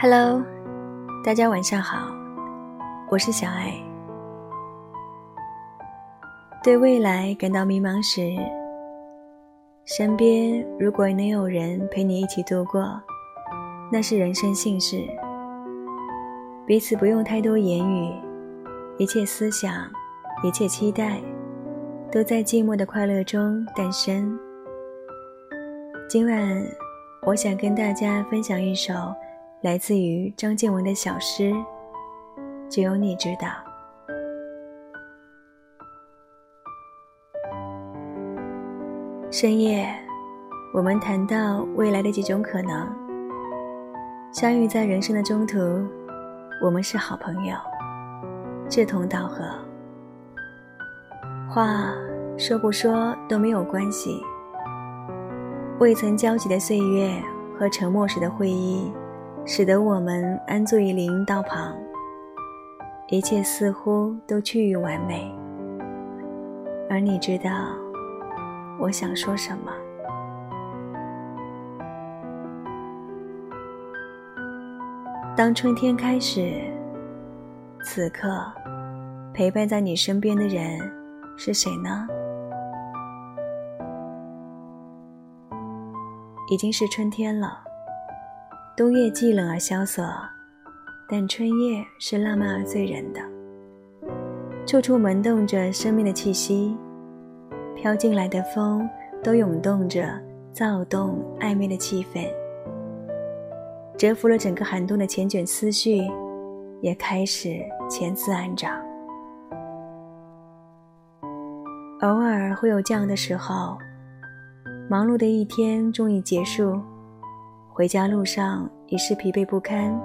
Hello，大家晚上好，我是小爱。对未来感到迷茫时，身边如果能有人陪你一起度过，那是人生幸事。彼此不用太多言语，一切思想，一切期待，都在寂寞的快乐中诞生。今晚，我想跟大家分享一首。来自于张建文的小诗，只有你知道。深夜，我们谈到未来的几种可能。相遇在人生的中途，我们是好朋友，志同道合。话说不说都没有关系。未曾交集的岁月和沉默时的会议。使得我们安坐于林荫道旁，一切似乎都趋于完美。而你知道我想说什么？当春天开始，此刻陪伴在你身边的人是谁呢？已经是春天了。冬夜既冷而萧瑟，但春夜是浪漫而醉人的。处处萌动着生命的气息，飘进来的风都涌动着躁动暧昧的气氛，蛰伏了整个寒冬的缱绻思绪，也开始潜滋暗长。偶尔会有这样的时候，忙碌的一天终于结束。回家路上已是疲惫不堪，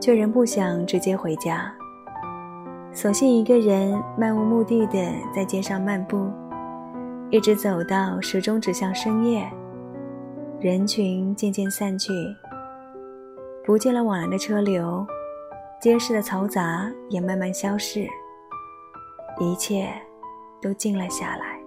却仍不想直接回家，索性一个人漫无目的的在街上漫步，一直走到时钟指向深夜，人群渐渐散去，不见了往来的车流，街市的嘈杂也慢慢消逝，一切都静了下来。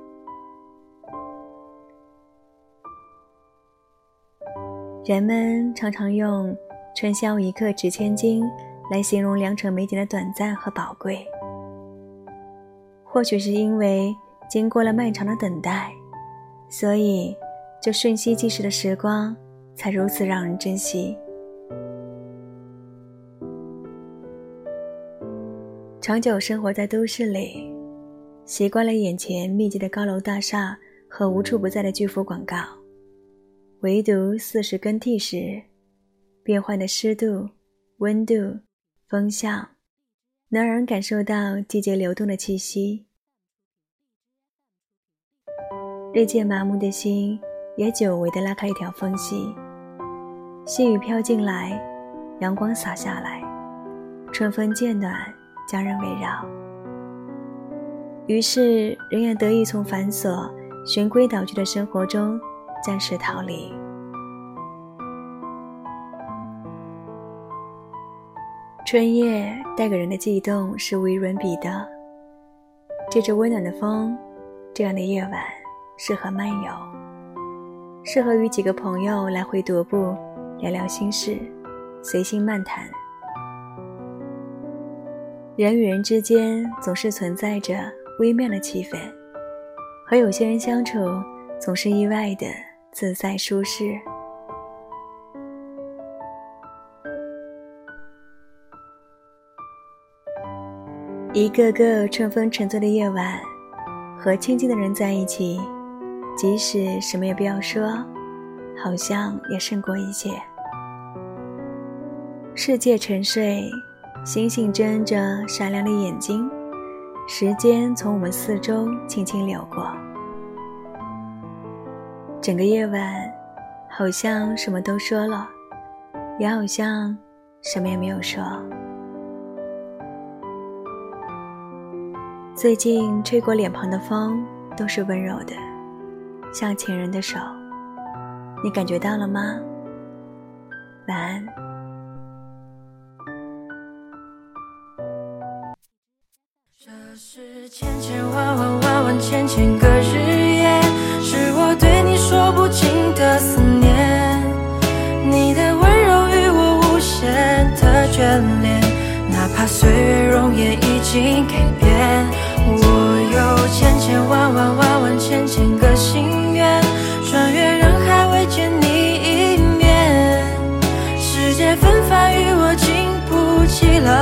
人们常常用“春宵一刻值千金”来形容良辰美景的短暂和宝贵。或许是因为经过了漫长的等待，所以这瞬息即逝的时光才如此让人珍惜。长久生活在都市里，习惯了眼前密集的高楼大厦和无处不在的巨幅广告。唯独四时更替时，变换的湿度、温度、风向，能让人感受到季节流动的气息。日渐麻木的心，也久违地拉开一条缝隙。细雨飘进来，阳光洒下来，春风渐暖，将人围绕。于是，人也得以从繁琐、循规蹈矩的生活中。暂时逃离。春夜带给人的悸动是无与伦比的。借着温暖的风，这样的夜晚适合漫游，适合与几个朋友来回踱步，聊聊心事，随心漫谈。人与人之间总是存在着微妙的气氛，和有些人相处总是意外的。自在舒适。一个个春风沉醉的夜晚，和亲近的人在一起，即使什么也不要说，好像也胜过一切。世界沉睡，星星睁着闪亮的眼睛，时间从我们四周轻轻流过。整个夜晚，好像什么都说了，也好像什么也没有说。最近吹过脸庞的风都是温柔的，像情人的手。你感觉到了吗？晚安。这是千千万万万万千千个日夜，是我对你说不尽的思念。你的温柔与我无限的眷恋，哪怕岁月容颜已经改变。我有千千万万万万千千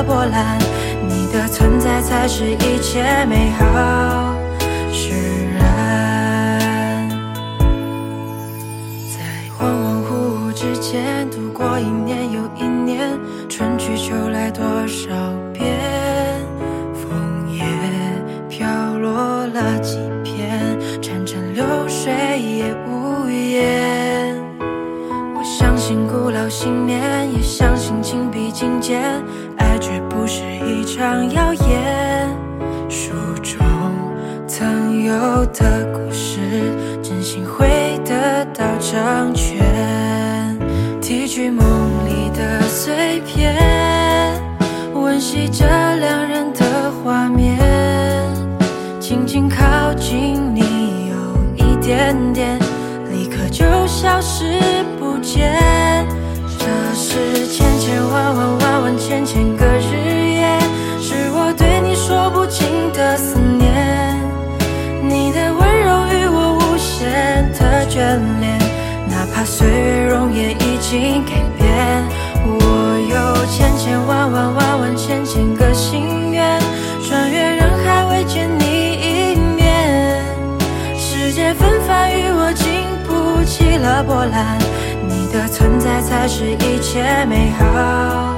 波澜，你的存在才是一切美好释然。在恍恍惚惚之间度过一年又一年，春去秋来多少遍，枫叶飘落了几片，潺潺流水也无言。我相信古老信念，也相信情比金坚，是一场谣言。书中曾有的故事，真心会得到成全。提取梦里的碎片，温习着两人的画面，轻轻靠近你，有一点点，立刻就消失不见。经改变。我有千千万万万万千千个心愿，穿越人海未见你一面。世界纷繁与我经不起了波澜，你的存在才是一切美好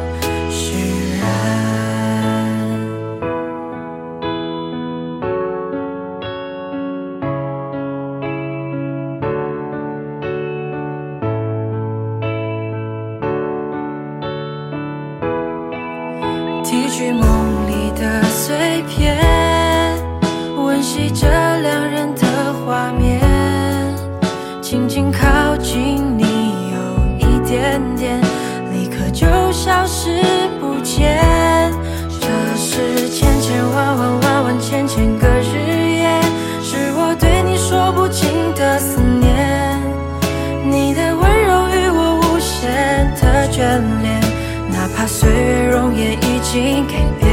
改变。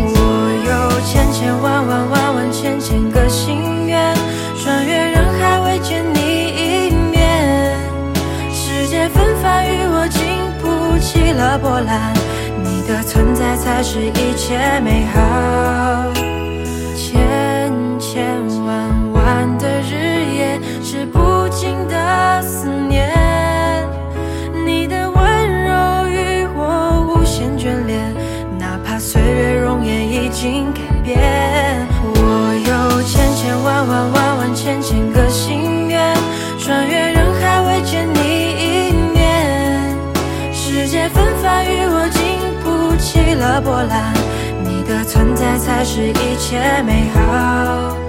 我有千千万万万万千千个心愿，穿越人海未见你一面。世界纷繁与我经不起了波澜，你的存在才是一切美好。波澜，你的存在才是一切美好。